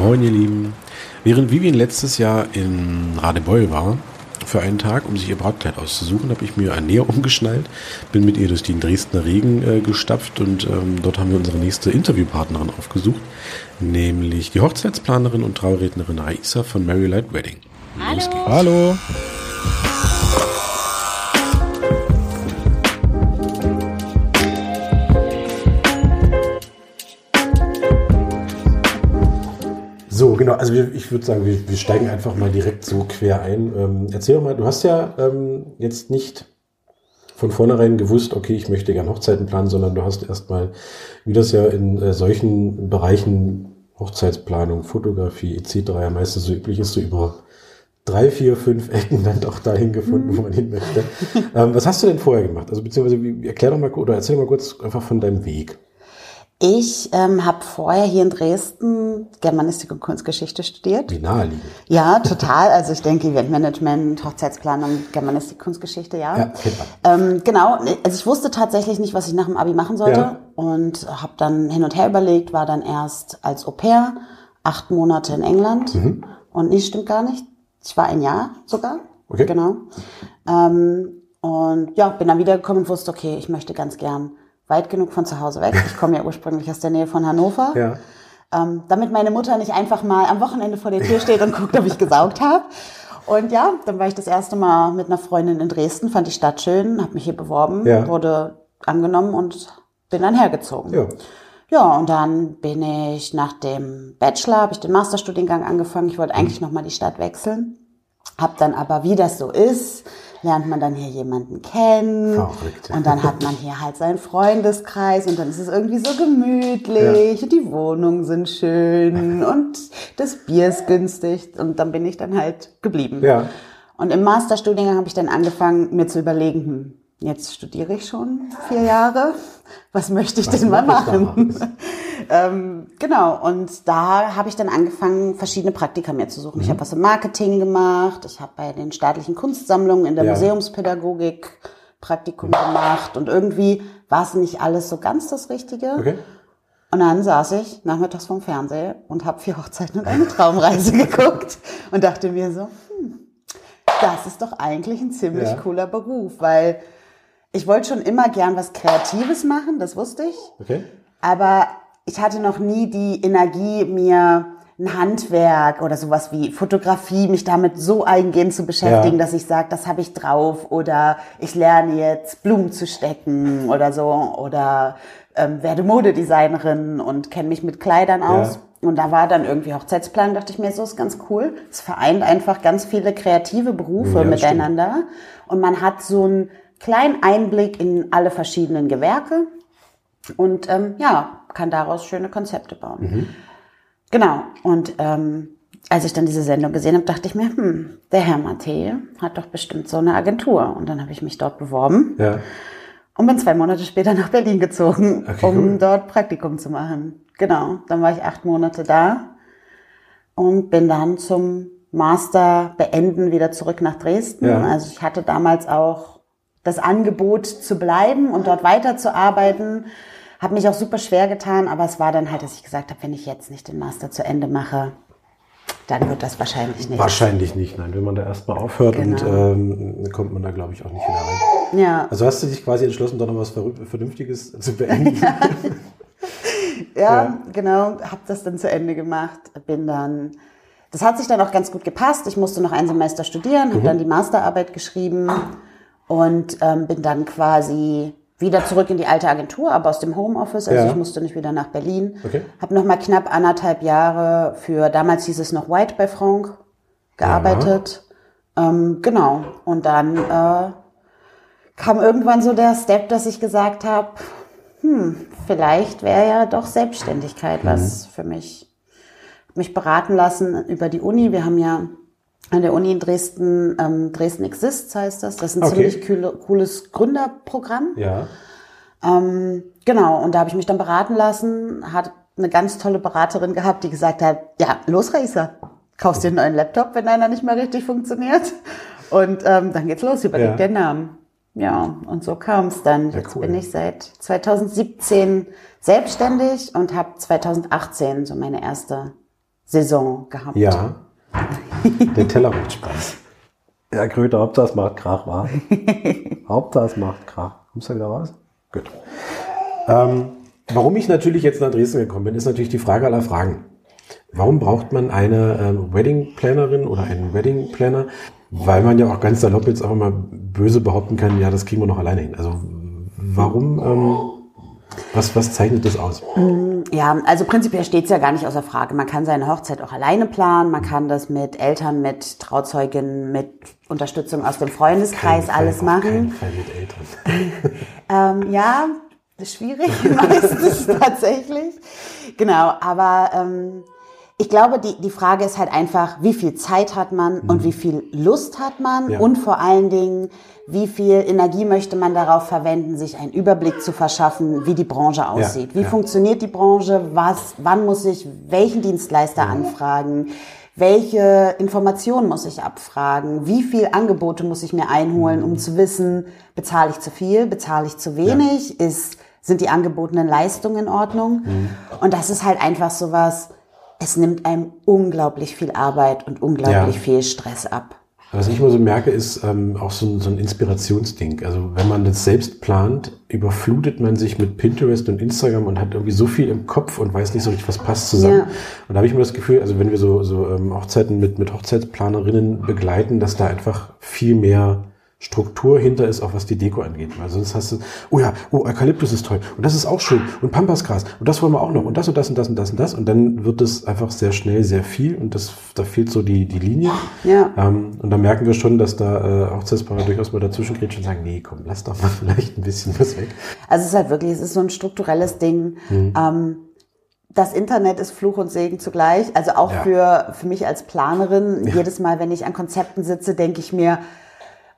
Moin ihr Lieben. Während Vivian letztes Jahr in Radebeul war, für einen Tag, um sich ihr Brautkleid auszusuchen, habe ich mir ein Näher umgeschnallt, bin mit ihr durch den Dresdner Regen äh, gestapft und ähm, dort haben wir unsere nächste Interviewpartnerin aufgesucht, nämlich die Hochzeitsplanerin und Traurednerin Raisa von Mary Light Wedding. Hallo. Hallo. Also wir, ich würde sagen, wir, wir steigen einfach mal direkt so quer ein. Ähm, erzähl doch mal, du hast ja ähm, jetzt nicht von vornherein gewusst, okay, ich möchte gern Hochzeiten planen, sondern du hast erstmal, wie das ja in äh, solchen Bereichen Hochzeitsplanung, Fotografie etc. ja meistens so üblich ist, so über drei, vier, fünf Ecken dann doch dahin gefunden, wo man hin möchte. ähm, was hast du denn vorher gemacht? Also beziehungsweise erklär doch mal oder erzähl mal kurz einfach von deinem Weg. Ich ähm, habe vorher hier in Dresden Germanistik und Kunstgeschichte studiert. Wie naheliegend. Ja, total. Also ich denke Eventmanagement, Hochzeitsplanung, Germanistik, Kunstgeschichte, ja. Ja. Ähm, genau, also ich wusste tatsächlich nicht, was ich nach dem Abi machen sollte Ja. und habe dann hin und her überlegt, war dann erst als Au pair acht Monate in England Mhm. und nee, stimmt gar nicht. Ich war ein Jahr sogar. Okay. Genau. Ähm, und ja, bin dann wiedergekommen und wusste, okay, ich möchte ganz gern weit genug von zu Hause weg. Ich komme ja ursprünglich aus der Nähe von Hannover. Ja. Ähm, damit meine Mutter nicht einfach mal am Wochenende vor der Tür steht und guckt, ob ich gesaugt habe. Und ja, dann war ich das erste Mal mit einer Freundin in Dresden, fand die Stadt schön, habe mich hier beworben, Ja. wurde angenommen und bin dann hergezogen. Ja. Ja, und dann bin ich nach dem Bachelor, habe ich den Masterstudiengang angefangen. Ich wollte eigentlich noch mal die Stadt wechseln. Hab dann aber, wie das so ist, lernt man dann hier jemanden kennen. Verrückt. Und dann hat man hier halt seinen Freundeskreis und dann ist es irgendwie so gemütlich und die Wohnungen sind schön und das Bier ist günstig und dann bin ich dann halt geblieben. Ja. Und im Masterstudiengang habe ich dann angefangen, mir zu überlegen, hm, jetzt studiere ich schon vier Jahre. Was möchte ich Was denn mal machen? ähm, genau, und da habe ich dann angefangen, verschiedene Praktika mir zu suchen. Mhm. Ich habe was im Marketing gemacht, ich habe bei den staatlichen Kunstsammlungen in der Ja. Museumspädagogik Praktikum gemacht und irgendwie war es nicht alles so ganz das Richtige. Okay. Und dann saß ich nachmittags vorm Fernseher und habe vier Hochzeiten und eine Traumreise geguckt und dachte mir so, hm, das ist doch eigentlich ein ziemlich Ja. cooler Beruf, weil ich wollte schon immer gern was Kreatives machen, das wusste ich. Okay. Aber ich hatte noch nie die Energie, mir ein Handwerk oder sowas wie Fotografie, mich damit so eingehend zu beschäftigen, Ja. dass ich sage, das habe ich drauf oder ich lerne jetzt Blumen zu stecken oder so oder ähm, werde Modedesignerin und kenne mich mit Kleidern aus. Und da war dann irgendwie Hochzeitsplan, dachte ich mir, so ist ganz cool. Es vereint einfach ganz viele kreative Berufe Ja, miteinander und man hat so einen kleinen Einblick in alle verschiedenen Gewerke und ähm, ja, kann daraus schöne Konzepte bauen. Genau. Und ähm, als ich dann diese Sendung gesehen habe, dachte ich mir, hm, der Herr Matthä hat doch bestimmt so eine Agentur. Und dann habe ich mich dort beworben Ja. und bin zwei Monate später nach Berlin gezogen, Okay, um cool. dort Praktikum zu machen. Genau. Dann war ich acht Monate da und bin dann zum Master beenden wieder zurück nach Dresden. Ja. Also ich hatte damals auch das Angebot zu bleiben und dort weiterzuarbeiten. Habe mich auch super schwer getan, aber es war dann halt, dass ich gesagt habe, wenn ich jetzt nicht den Master zu Ende mache, dann wird das wahrscheinlich nicht. Wahrscheinlich nicht, nein. Wenn man da erstmal aufhört und Genau. ähm, dann kommt man da, glaube ich, auch nicht wieder rein. Ja, Also hast du dich quasi entschlossen, doch noch was Vernünftiges zu beenden? ja, Ja. genau, habe das dann zu Ende gemacht, bin dann, das hat sich dann auch ganz gut gepasst. Ich musste noch ein Semester studieren, habe dann die Masterarbeit geschrieben und ähm, bin dann quasi wieder zurück in die alte Agentur, aber aus dem Homeoffice. Also Ja. ich musste nicht wieder nach Berlin. Okay. Habe noch mal knapp anderthalb Jahre für, damals hieß es noch White bei Franck, gearbeitet. Ähm, genau. Und dann äh, kam irgendwann so der Step, dass ich gesagt habe, hm, vielleicht wäre ja doch Selbstständigkeit was für mich. Mich beraten lassen über die Uni. Wir haben ja an der Uni in Dresden, ähm, Dresden Exists heißt das. Das ist ein Okay. ziemlich coole, cooles Gründerprogramm. ja. Ähm, genau, und da habe ich mich dann beraten lassen, hat eine ganz tolle Beraterin gehabt, die gesagt hat, ja, los Racer, kaufst dir einen neuen Laptop, wenn einer nicht mehr richtig funktioniert. Und ähm, dann geht's los, überleg Ja. den Namen. Ja, und so kam es dann. Ja, Jetzt cool. bin ich seit 2017 selbstständig und habe 2018 so meine erste Saison gehabt. Ja. Der Teller macht Spaß. Ja, Kröte, Hauptsache es macht Krach, wa? Hauptsache es macht Krach. Kommst du wieder raus? Gut. Ähm, warum ich natürlich jetzt nach Dresden gekommen bin, ist natürlich die Frage aller Fragen. Warum braucht man eine ähm, Wedding Plannerin oder einen Wedding Planner? Weil man ja auch ganz salopp jetzt auch mal böse behaupten kann, ja, das kriegen wir noch alleine hin. Also warum, ähm, was, was zeichnet das aus? Ja, also prinzipiell steht es ja gar nicht außer Frage. Man kann seine Hochzeit auch alleine planen, man kann das mit Eltern, mit Trauzeuginnen, mit Unterstützung aus dem Freundeskreis alles Fall, auf machen. keinen Fall mit Eltern. Ähm, ja, ist schwierig meistens tatsächlich. Genau, aber ähm, ich glaube, die, die Frage ist halt einfach, wie viel Zeit hat man und wie viel Lust hat man Mhm. Ja. und vor allen Dingen, wie viel Energie möchte man darauf verwenden, sich einen Überblick zu verschaffen, wie die Branche aussieht. Wie ja. funktioniert die Branche? Was, wann muss ich welchen Dienstleister Mhm. anfragen? Welche Informationen muss ich abfragen? Wie viel Angebote muss ich mir einholen, Mhm. um zu wissen, bezahle ich zu viel, bezahle ich zu wenig, ist, sind die angebotenen Leistungen in Ordnung? Mhm. Und das ist halt einfach sowas, es nimmt einem unglaublich viel Arbeit und unglaublich Ja. viel Stress ab. Was ich immer so merke, ist ähm, auch so ein, so ein Inspirationsding. Also wenn man das selbst plant, überflutet man sich mit Pinterest und Instagram und hat irgendwie so viel im Kopf und weiß nicht so richtig, was passt zusammen. Ja. Und da habe ich immer das Gefühl, also wenn wir so, so ähm, Hochzeiten mit, mit Hochzeitsplanerinnen begleiten, dass da einfach viel mehr Struktur hinter ist, auch was die Deko angeht. Weil sonst hast du, oh ja, oh, Eukalyptus ist toll und das ist auch schön und Pampasgras und das wollen wir auch noch und das und das und das und das und das und dann wird es einfach sehr schnell sehr viel und das, da fehlt so die, die Linie. Ja. Ähm, und da merken wir schon, dass da äh, Hochzeitspaare durchaus mal dazwischen und sagen, nee, komm, lass doch mal vielleicht ein bisschen was weg. Also es ist halt wirklich, es ist so ein strukturelles Ding. Mhm. Ähm, das Internet ist Fluch und Segen zugleich. Also auch Ja. für, für mich als Planerin, jedes Mal, wenn ich an Konzepten sitze, denke ich mir,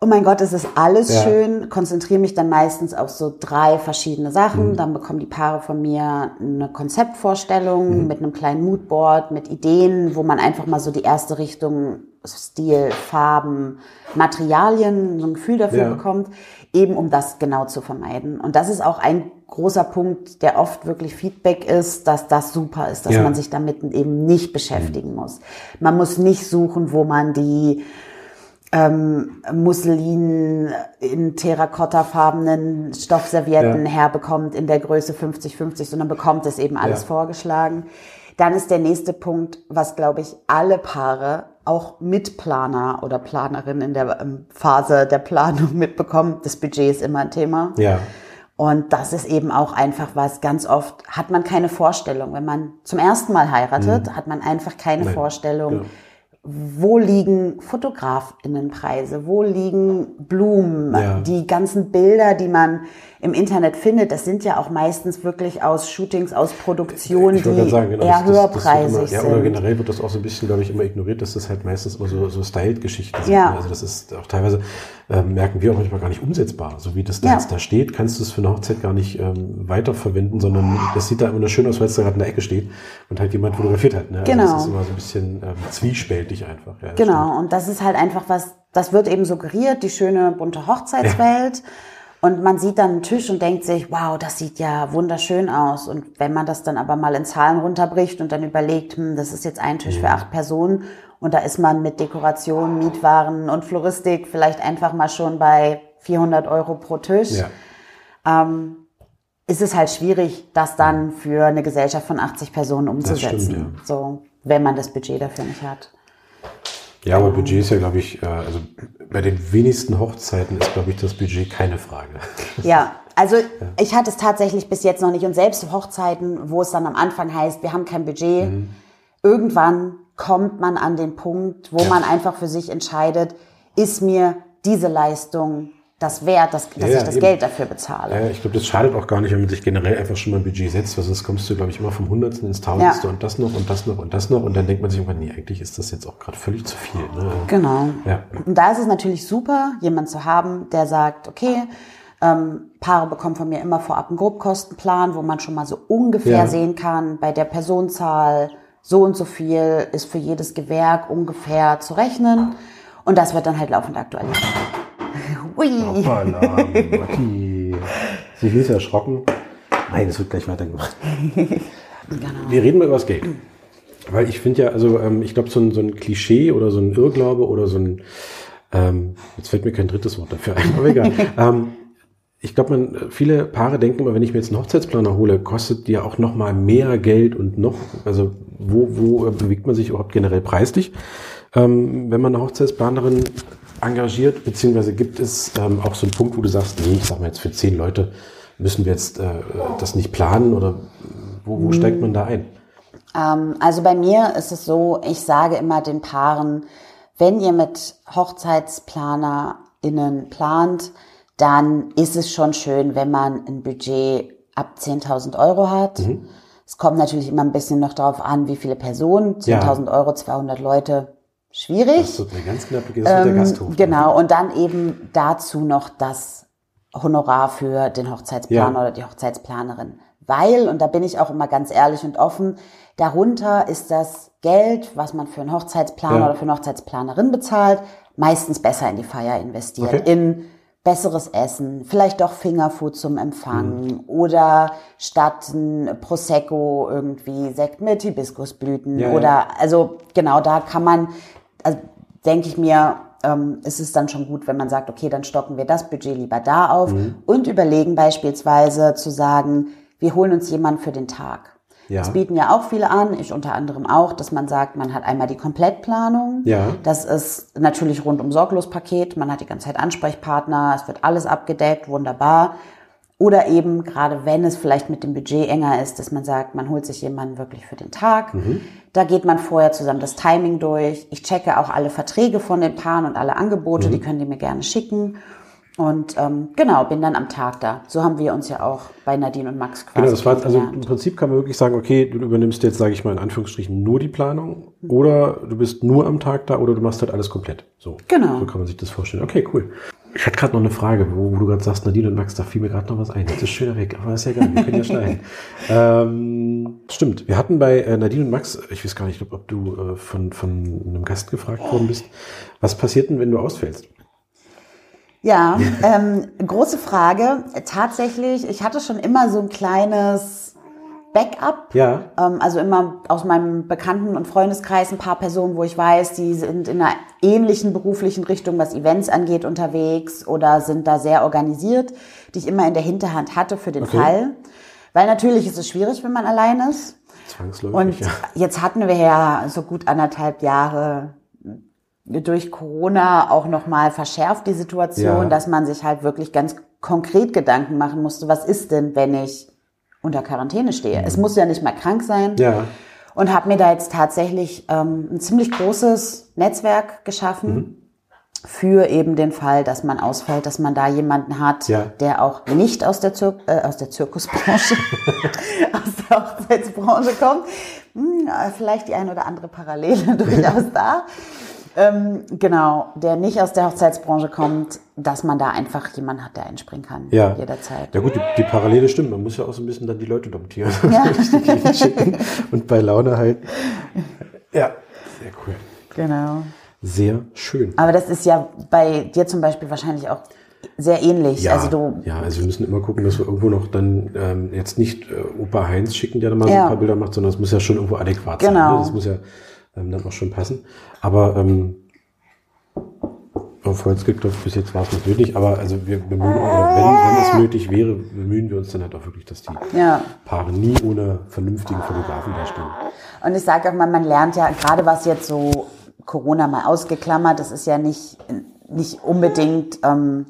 oh mein Gott, es ist alles Ja. schön, konzentriere mich dann meistens auf so drei verschiedene Sachen. Mhm. Dann bekommen die Paare von mir eine Konzeptvorstellung Mhm. mit einem kleinen Moodboard, mit Ideen, wo man einfach mal so die erste Richtung, Stil, Farben, Materialien, so ein Gefühl dafür Ja. bekommt, eben um das genau zu vermeiden. Und das ist auch ein großer Punkt, der oft wirklich Feedback ist, dass das super ist, dass Ja. man sich damit eben nicht beschäftigen muss. Man muss nicht suchen, wo man die ähm, Musselin in terrakottafarbenen Stoffservietten Ja. herbekommt in der Größe 50-50, sondern bekommt es eben alles Ja. vorgeschlagen. Dann ist der nächste Punkt, was glaube ich alle Paare, auch Mitplaner oder Planerin in der ähm, Phase der Planung mitbekommen. Das Budget ist immer ein Thema. Ja. Und das ist eben auch einfach was, ganz oft hat man keine Vorstellung. Wenn man zum ersten Mal heiratet, hat man einfach keine Mhm. Nein, Vorstellung, genau. Wo liegen Fotografinnenpreise, wo liegen Blumen, Ja. die ganzen Bilder, die man im Internet findet, das sind ja auch meistens wirklich aus Shootings, aus Produktionen, die sagen, genau, eher das- das- das höherpreisig immer, Ja, oder sind. generell wird das auch so ein bisschen, glaube ich, immer ignoriert, dass das halt meistens immer so, so Styled-Geschichten sind. Ja. Also das ist auch teilweise, ähm, merken wir auch manchmal gar nicht umsetzbar. So wie das da Ja. jetzt da steht, kannst du es für eine Hochzeit gar nicht ähm, weiterverwenden, sondern das sieht da immer nur schön aus, weil es da gerade in der Ecke steht und halt jemand fotografiert hat. Ne? Also Genau. Das ist immer so ein bisschen ähm, zwiespältig einfach. Ja, Genau, und das ist halt einfach was, das wird eben suggeriert, die schöne bunte Hochzeitswelt. Und man sieht dann einen Tisch und denkt sich, wow, das sieht ja wunderschön aus. Und wenn man das dann aber mal in Zahlen runterbricht und dann überlegt, hm, das ist jetzt ein Tisch für acht Personen und da ist man mit Dekoration, Mietwaren und Floristik vielleicht einfach mal schon bei 400 Euro pro Tisch. stimmt. Ist es halt schwierig, das dann für eine Gesellschaft von 80 Personen umzusetzen. stimmt, ja. So, wenn man das Budget dafür nicht hat. Ja, aber Budget ist ja, glaube ich, äh, also bei den wenigsten Hochzeiten ist, glaube ich, das Budget keine Frage. Ja, also ich hatte es tatsächlich bis jetzt noch nicht. Und selbst Hochzeiten, wo es dann am Anfang heißt, wir haben kein Budget, Mhm. irgendwann kommt man an den Punkt, wo man einfach für sich entscheidet, ist mir diese Leistung das wert, dass, dass Ja, ich das eben. Geld dafür bezahle. Ja, ich glaube, das schadet auch gar nicht, wenn man sich generell einfach schon mal ein Budget setzt, weil sonst kommst du, glaube ich, immer vom Hundertsten ins Tausendste Ja. und das noch und das noch und das noch und dann denkt man sich irgendwann, nee, eigentlich ist das jetzt auch gerade völlig zu viel. Ne? Genau. Ja. Und da ist es natürlich super, jemand zu haben, der sagt, okay, ähm, Paare bekommen von mir immer vorab einen Grobkostenplan, wo man schon mal so ungefähr Ja. sehen kann, bei der Personenzahl so und so viel ist für jedes Gewerk ungefähr zu rechnen. Und das wird dann halt laufend aktualisiert. Hui. Hoppala, Matti. Sie ist erschrocken. Nein, es wird gleich weitergemacht. Wir reden mal über das Geld. Weil ich finde ja, also ähm, ich glaube, so ein, so ein Klischee oder so ein Irrglaube oder so ein, ähm, jetzt fällt mir kein drittes Wort dafür ein, aber egal. ähm, ich glaube, man viele Paare denken immer, wenn ich mir jetzt einen Hochzeitsplaner hole, kostet die ja auch noch mal mehr Geld und noch, also wo, wo bewegt man sich überhaupt generell preislich, ähm, wenn man eine Hochzeitsplanerin engagiert, beziehungsweise gibt es ähm, auch so einen Punkt, wo du sagst, nee, ich sag mal jetzt für zehn Leute müssen wir jetzt äh, das nicht planen oder wo, wo steigt man da ein? Ähm, also bei mir ist es so, ich sage immer den Paaren, wenn ihr mit HochzeitsplanerInnen plant, dann ist es schon schön, wenn man ein Budget ab 10.000 Euro hat. Mhm. Es kommt natürlich immer ein bisschen noch darauf an, wie viele Personen. 10.000 ja. Euro, 200 Leute, schwierig. Das ist eine ganz knappe das ähm, der Gasthof. Genau, und dann eben dazu noch das Honorar für den Hochzeitsplaner ja. oder die Hochzeitsplanerin. Weil, und da bin ich auch immer ganz ehrlich und offen, darunter ist das Geld, was man für einen Hochzeitsplaner ja. oder für eine Hochzeitsplanerin bezahlt, meistens besser in die Feier investiert. Okay. In besseres Essen, vielleicht doch Fingerfood zum Empfang mhm. oder statt ein Prosecco irgendwie Sekt mit Hibiskusblüten ja, oder ja. also genau da kann man, also denke ich mir, ähm, ist es dann schon gut, wenn man sagt, okay, dann stocken wir das Budget lieber da auf mhm. und überlegen beispielsweise zu sagen, wir holen uns jemanden für den Tag. Ja. Das bieten ja auch viele an, ich unter anderem auch, dass man sagt, man hat einmal die Komplettplanung. Ja. Das ist natürlich rundum sorglos Paket. Man hat die ganze Zeit Ansprechpartner, es wird alles abgedeckt, wunderbar. Oder eben, gerade wenn es vielleicht mit dem Budget enger ist, dass man sagt, man holt sich jemanden wirklich für den Tag. Mhm. Da geht man vorher zusammen das Timing durch. Ich checke auch alle Verträge von den Paaren und alle Angebote, mhm. die können die mir gerne schicken. Und ähm, genau, bin dann am Tag da. So haben wir uns ja auch bei Nadine und Max quasi. Genau, das war also im Prinzip kann man wirklich sagen, okay, du übernimmst jetzt, sage ich mal in Anführungsstrichen, nur die Planung oder du bist nur am Tag da oder du machst halt alles komplett. So. Genau. So kann man sich das vorstellen. Okay, cool. Ich hatte gerade noch eine Frage, wo, wo du gerade sagst, Nadine und Max, da fiel mir gerade noch was ein. Jetzt ist schöner weg, aber ist ja egal, wir können ja schneiden. ähm, stimmt, wir hatten bei äh, Nadine und Max, ich weiß gar nicht, ob du äh, von, von einem Gast gefragt worden bist, was passiert denn, wenn du ausfällst? Ja, ähm, große Frage. Tatsächlich, ich hatte schon immer so ein kleines Backup. Ja. Ähm, also immer aus meinem Bekannten- und Freundeskreis ein paar Personen, wo ich weiß, die sind in einer ähnlichen beruflichen Richtung, was Events angeht, unterwegs oder sind da sehr organisiert, die ich immer in der Hinterhand hatte für den okay. Fall. Weil natürlich ist es schwierig, wenn man allein ist. Zwangsläufig. Und ja. jetzt hatten wir ja so gut anderthalb Jahre durch Corona auch nochmal verschärft die Situation, ja. dass man sich halt wirklich ganz konkret Gedanken machen musste, was ist denn, wenn ich unter Quarantäne stehe? Mhm. Es muss ja nicht mal krank sein. Ja. Und habe mir da jetzt tatsächlich ähm, ein ziemlich großes Netzwerk geschaffen. Mhm. Für eben den Fall, dass man ausfällt, dass man da jemanden hat, ja. der auch nicht aus der, Zir äh, aus der Zirkusbranche, aus der Hochzeitsbranche kommt. Hm, vielleicht die ein oder andere Parallele durchaus da ähm, genau, der nicht aus der Hochzeitsbranche kommt, dass man da einfach jemanden hat, der einspringen kann. Ja. Jederzeit. Ja gut, die, die Parallele stimmt. Man muss ja auch so ein bisschen dann die Leute domptieren. Ja. und bei Laune halt. Ja, sehr cool. Genau. Sehr schön. Aber das ist ja bei dir zum Beispiel wahrscheinlich auch sehr ähnlich. Ja, also du ja, also wir müssen immer gucken, dass wir irgendwo noch dann ähm, jetzt nicht äh, Opa Heinz schicken, der da mal ja. so ein paar Bilder macht, sondern es muss ja schon irgendwo adäquat genau. sein. Ne? Das muss ja ähm, dann auch schon passen. Aber ähm, auf Holz geklopft, bis jetzt war es nicht nötig, aber also wir bemühen, wenn, wenn es nötig wäre, bemühen wir uns dann halt auch wirklich, dass die ja. Paare nie ohne vernünftigen Fotografen dastehen. Und ich sage auch mal, man lernt ja, gerade was jetzt so Corona mal ausgeklammert, das ist ja nicht, nicht unbedingt ähm,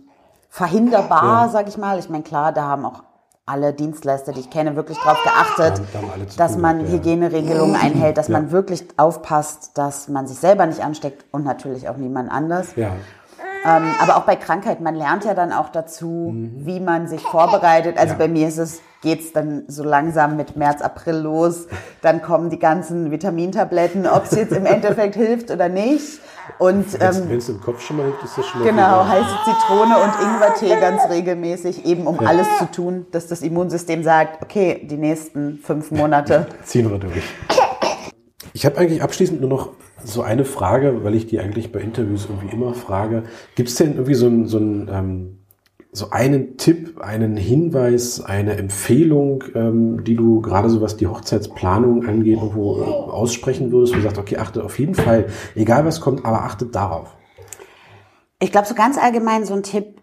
verhinderbar, ja. sag ich mal. Ich meine, klar, da haben auch alle Dienstleister, die ich kenne, wirklich darauf geachtet, dass man ja. Hygieneregelungen einhält, dass ja. man wirklich aufpasst, dass man sich selber nicht ansteckt und natürlich auch niemand anders. Ja. Ähm, aber auch bei Krankheit, man lernt ja dann auch dazu, mhm. wie man sich vorbereitet. Also ja. bei mir ist es, geht's dann so langsam mit März, April los. Dann kommen die ganzen Vitamintabletten, ob es jetzt im Endeffekt hilft oder nicht. Und ähm, wenn es im Kopf schon mal hilft, ist das schon mal Genau, heiße Zitrone und Ingwertee ganz regelmäßig, eben um ja. alles zu tun, dass das Immunsystem sagt, okay, die nächsten fünf Monate ziehen wir durch. Ich habe eigentlich abschließend nur noch so eine Frage, weil ich die eigentlich bei Interviews irgendwie immer frage. Gibt es denn irgendwie so ein, so ein ähm, so einen Tipp, einen Hinweis, eine Empfehlung, ähm, die du gerade so was die Hochzeitsplanung angeht, irgendwo äh, aussprechen würdest, wo du sagst, okay, achte auf jeden Fall, egal was kommt, aber achtet darauf. Ich glaube, so ganz allgemein so ein Tipp,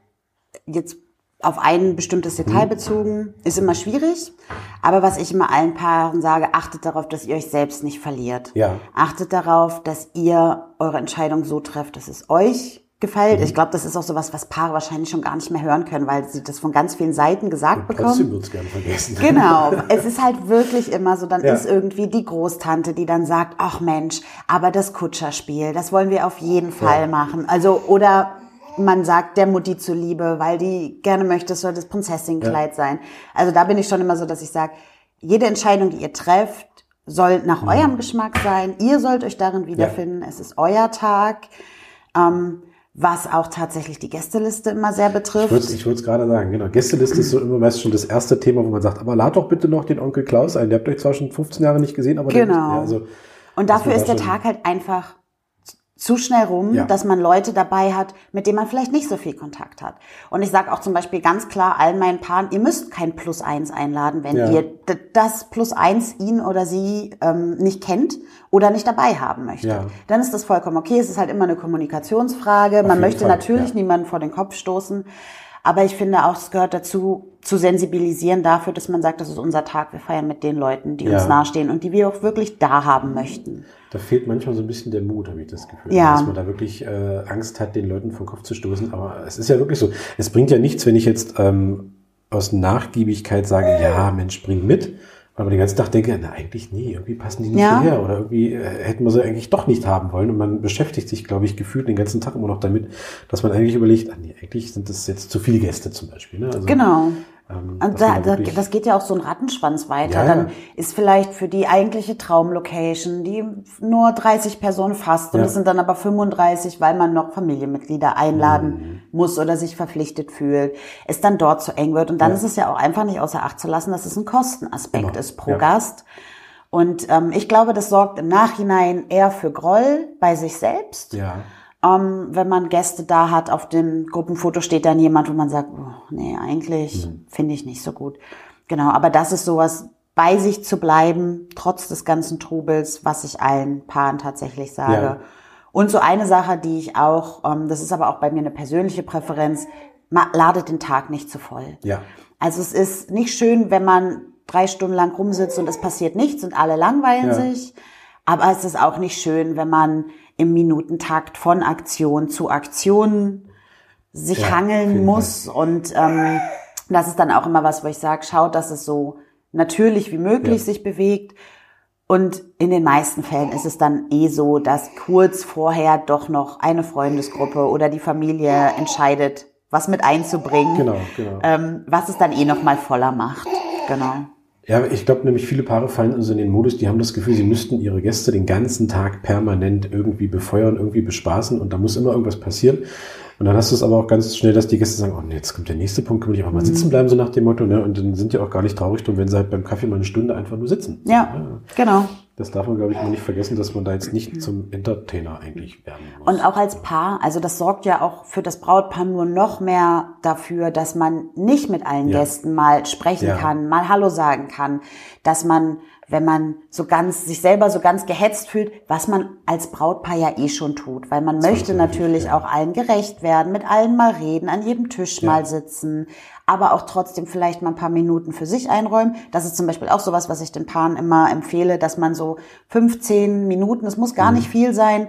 jetzt auf ein bestimmtes Detail Mhm. bezogen, ist immer schwierig. Aber was ich immer allen Paaren sage, achtet darauf, dass ihr euch selbst nicht verliert. Ja. Achtet darauf, dass ihr eure Entscheidung so trefft, dass es euch gefällt. Mhm. Ich glaube, das ist auch sowas, was Paare wahrscheinlich schon gar nicht mehr hören können, weil sie das von ganz vielen Seiten gesagt bekommen. Trotzdem wird's gerne vergessen. Genau. Es ist halt wirklich immer so, dann Ja. ist irgendwie die Großtante, die dann sagt, ach Mensch, aber das Kutscherspiel, das wollen wir auf jeden Fall Ja. machen. Also, oder man sagt der Mutti zuliebe, weil die gerne möchte, es soll das Prinzessinnenkleid sein. Also da bin ich schon immer so, dass ich sage, jede Entscheidung, die ihr trefft, soll nach Mhm. eurem Geschmack sein. Ihr sollt euch darin wiederfinden. Es ist euer Tag. Ähm, was auch tatsächlich die Gästeliste immer sehr Ich betrifft. würde ich es gerade sagen, genau. Gästeliste ist so immer meist schon das erste Thema, wo man sagt, aber lad doch bitte noch den Onkel Klaus ein. Der habt euch zwar schon 15 Jahre nicht gesehen, aber der Genau. ja, also, Und dafür ist der Tag halt einfach zu schnell rum, Ja. dass man Leute dabei hat, mit denen man vielleicht nicht so viel Kontakt hat. Und ich sage auch zum Beispiel ganz klar allen meinen Paaren, ihr müsst kein Plus eins einladen, wenn Ja. ihr das Plus eins ihn oder sie ähm, nicht kennt oder nicht dabei haben möchtet. Ja. Dann ist das vollkommen okay. Es ist halt immer eine Kommunikationsfrage. Man jeden möchte Fall, natürlich niemanden vor den Kopf stoßen. Aber ich finde auch, es gehört dazu, zu sensibilisieren dafür, dass man sagt, das ist unser Tag, wir feiern mit den Leuten, die Ja. uns nahestehen und die wir auch wirklich da haben möchten. Da fehlt manchmal so ein bisschen der Mut, habe ich das Gefühl. Ja. Dass man da wirklich äh, Angst hat, den Leuten vom Kopf zu stoßen. Aber es ist ja wirklich so. Es bringt ja nichts, wenn ich jetzt ähm, aus Nachgiebigkeit sage, ja, Mensch, bring mit. Aber den ganzen Tag denke, na eigentlich nee, irgendwie passen die nicht Ja. hierher. Oder irgendwie äh, hätten wir sie eigentlich doch nicht haben wollen. Und man beschäftigt sich, glaube ich, gefühlt den ganzen Tag immer noch damit, dass man eigentlich überlegt, ah, nee, eigentlich sind das jetzt zu viele Gäste zum Beispiel. Ne? Also, Genau. Ähm, Und dass da, da, das geht ja auch so ein Rattenschwanz weiter. Ja, Dann ja. ist vielleicht für die eigentliche Traumlocation, die nur 30 Personen fasst und es sind dann aber 35, weil man noch Familienmitglieder einladen Mhm. muss oder sich verpflichtet fühlt, es dann dort zu eng wird. Und dann ist es ja auch einfach nicht außer Acht zu lassen, dass es ein Kostenaspekt Genau. ist pro. Gast. Und ähm, ich glaube, das sorgt im Nachhinein eher für Groll bei sich selbst. ja. Ähm, wenn man Gäste da hat, auf dem Gruppenfoto steht dann jemand, wo man sagt, oh, nee, eigentlich Mhm. finde ich nicht so gut. Genau, aber das ist sowas, bei sich zu bleiben, trotz des ganzen Trubels, was ich allen Paaren tatsächlich sage. Ja. Und so eine Sache, die ich auch, ähm, das ist aber auch bei mir eine persönliche Präferenz, ladet den Tag nicht zu voll. Ja. Also es ist nicht schön, wenn man drei Stunden lang rumsitzt und es passiert nichts und alle langweilen Ja. sich. Aber es ist auch nicht schön, wenn man im Minutentakt von Aktion zu Aktion sich Ja, hangeln muss. Und ähm, das ist dann auch immer was, wo ich sage, schaut, dass es so natürlich wie möglich Ja. sich bewegt. Und in den meisten Fällen ist es dann eh so, dass kurz vorher doch noch eine Freundesgruppe oder die Familie entscheidet, was mit einzubringen, Genau, genau. ähm, was es dann eh noch mal voller macht. Genau. Ja, ich glaube nämlich viele Paare fallen also in den Modus, die haben das Gefühl, sie müssten ihre Gäste den ganzen Tag permanent irgendwie befeuern, irgendwie bespaßen und da muss immer irgendwas passieren. Und dann hast du es aber auch ganz schnell, dass die Gäste sagen, oh nee, jetzt kommt der nächste Punkt, können wir nicht auch mal sitzen bleiben, so nach dem Motto, ne? Und dann sind die auch gar nicht traurig drum, wenn sie halt beim Kaffee mal eine Stunde einfach nur sitzen. Ja, genau. Das darf man, glaube ich, mal nicht vergessen, dass man da jetzt nicht zum Entertainer eigentlich werden muss. Und auch als Paar, also das sorgt ja auch für das Brautpaar nur noch mehr dafür, dass man nicht mit allen Ja. Gästen mal sprechen Ja. kann, mal Hallo sagen kann, dass man, wenn man so ganz, sich selber so ganz gehetzt fühlt, was man als Brautpaar ja eh schon tut, weil man möchte Zwangsläufig, natürlich ja. auch allen gerecht werden, mit allen mal reden, an jedem Tisch mal sitzen, aber auch trotzdem vielleicht mal ein paar Minuten für sich einräumen. Das ist zum Beispiel auch sowas, was ich den Paaren immer empfehle, dass man so 15 Minuten, es muss Mhm. gar nicht viel sein,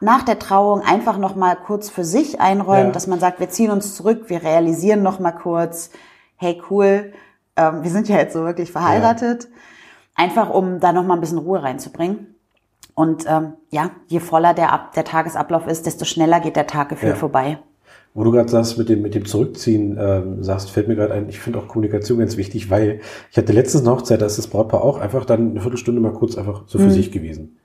nach der Trauung einfach noch mal kurz für sich einräumen, Ja. dass man sagt, wir ziehen uns zurück, wir realisieren noch mal kurz, hey cool, ähm, wir sind ja jetzt so wirklich verheiratet, einfach um da noch mal ein bisschen Ruhe reinzubringen. Und ähm, ja, je voller der, Ab der Tagesablauf ist, desto schneller geht der Tag gefühlt Ja. vorbei. Wo du gerade sagst, mit dem, mit dem Zurückziehen, ähm, sagst, fällt mir gerade ein, ich finde auch Kommunikation ganz wichtig, weil ich hatte letztens eine Hochzeit, da ist das Brautpaar auch einfach dann eine Viertelstunde mal kurz einfach so für Mhm. sich gewesen.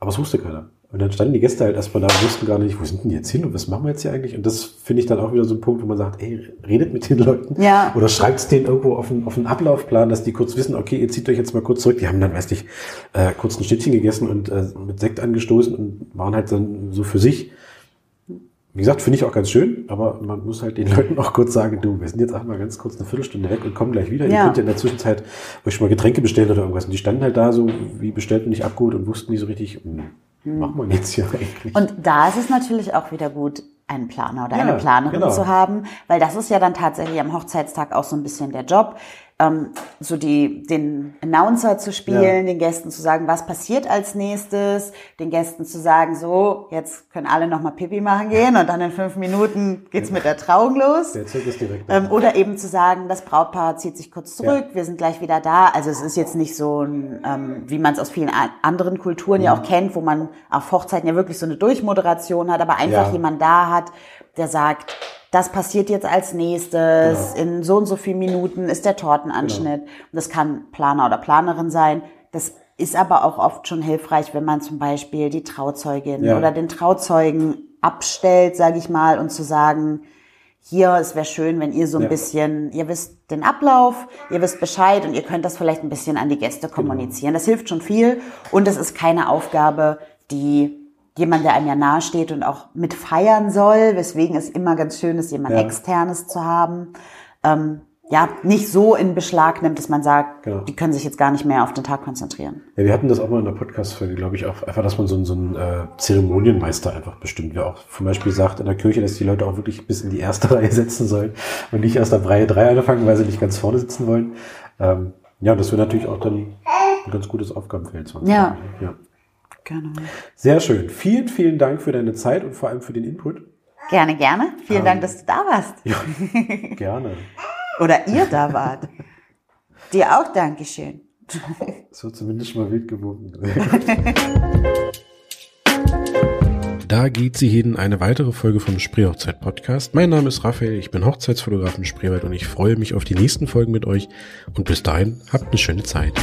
Aber es wusste keiner. Und dann standen die Gäste halt erstmal da und wussten gar nicht, wo sind denn die jetzt hin und was machen wir jetzt hier eigentlich? Und das finde ich dann auch wieder so ein Punkt, wo man sagt, ey, redet mit den Leuten. Ja. Oder schreibt es denen irgendwo auf einen, auf einen Ablaufplan, dass die kurz wissen, okay, ihr zieht euch jetzt mal kurz zurück. Die haben dann, weiß ich, äh, kurz ein Schnittchen gegessen und äh, mit Sekt angestoßen und waren halt dann so für sich. Wie gesagt, finde ich auch ganz schön, aber man muss halt den Leuten auch kurz sagen, du, wir sind jetzt auch mal ganz kurz eine Viertelstunde weg und kommen gleich wieder. Ja. Ihr könnt ja in der Zwischenzeit euch schon mal Getränke bestellen oder irgendwas. Und die standen halt da so, wie bestellt und nicht abgeholt und wussten nicht so richtig, hm, hm. machen wir jetzt hier eigentlich. Und da ist es natürlich auch wieder gut, einen Planer oder ja, eine Planerin genau. zu haben, weil das ist ja dann tatsächlich am Hochzeitstag auch so ein bisschen der Job ähm, so die, den Announcer zu spielen, ja. den Gästen zu sagen, was passiert als nächstes, den Gästen zu sagen, so, jetzt können alle nochmal Pipi machen gehen und dann in fünf Minuten geht's mit der Trauung los. Der Zug ist direkt ähm, oder eben zu sagen, das Brautpaar zieht sich kurz zurück, ja. wir sind gleich wieder da. Also es ist jetzt nicht so ein, ähm, wie man es aus vielen anderen Kulturen mhm. ja auch kennt, wo man auf Hochzeiten ja wirklich so eine Durchmoderation hat, aber einfach ja. jemand da hat, der sagt, das passiert jetzt als nächstes, genau. in so und so vielen Minuten ist der Tortenanschnitt. Genau. Und das kann Planer oder Planerin sein. Das ist aber auch oft schon hilfreich, wenn man zum Beispiel die Trauzeugin ja. oder den Trauzeugen abstellt, sage ich mal, und zu sagen, hier, es wäre schön, wenn ihr so ein ja. bisschen, ihr wisst den Ablauf, ihr wisst Bescheid und ihr könnt das vielleicht ein bisschen an die Gäste genau. kommunizieren. Genau. Das hilft schon viel und es ist keine Aufgabe, die jemand, der einem ja nahesteht und auch mit feiern soll, weswegen es immer ganz schön ist, jemand ja. externes zu haben. Ähm, ja, nicht so in Beschlag nimmt, dass man sagt, genau. die können sich jetzt gar nicht mehr auf den Tag konzentrieren. Ja, wir hatten das auch mal in der Podcast-Folge, glaube ich, auch einfach, dass man so, einen, so einen äh, Zeremonienmeister einfach bestimmt, wer auch zum Beispiel sagt in der Kirche, dass die Leute auch wirklich bis in die erste Reihe setzen sollen und nicht erst ab Reihe 3 anfangen, weil sie nicht ganz vorne sitzen wollen. Ähm, ja, das wäre natürlich auch dann ein ganz gutes Aufgabenfeld. Ja. ja. Genau. Sehr schön. Vielen, vielen Dank für deine Zeit und vor allem für den Input. Gerne, gerne. Vielen ähm, Dank, dass du da warst. Ja, gerne. Oder ihr da wart. Dir auch Dankeschön. So zumindest mal wild geworden. Da geht sie hin eine weitere Folge vom Spreehochzeit Podcast. Mein Name ist Raphael, ich bin Hochzeitsfotograf in Spreewald und ich freue mich auf die nächsten Folgen mit euch und bis dahin habt eine schöne Zeit.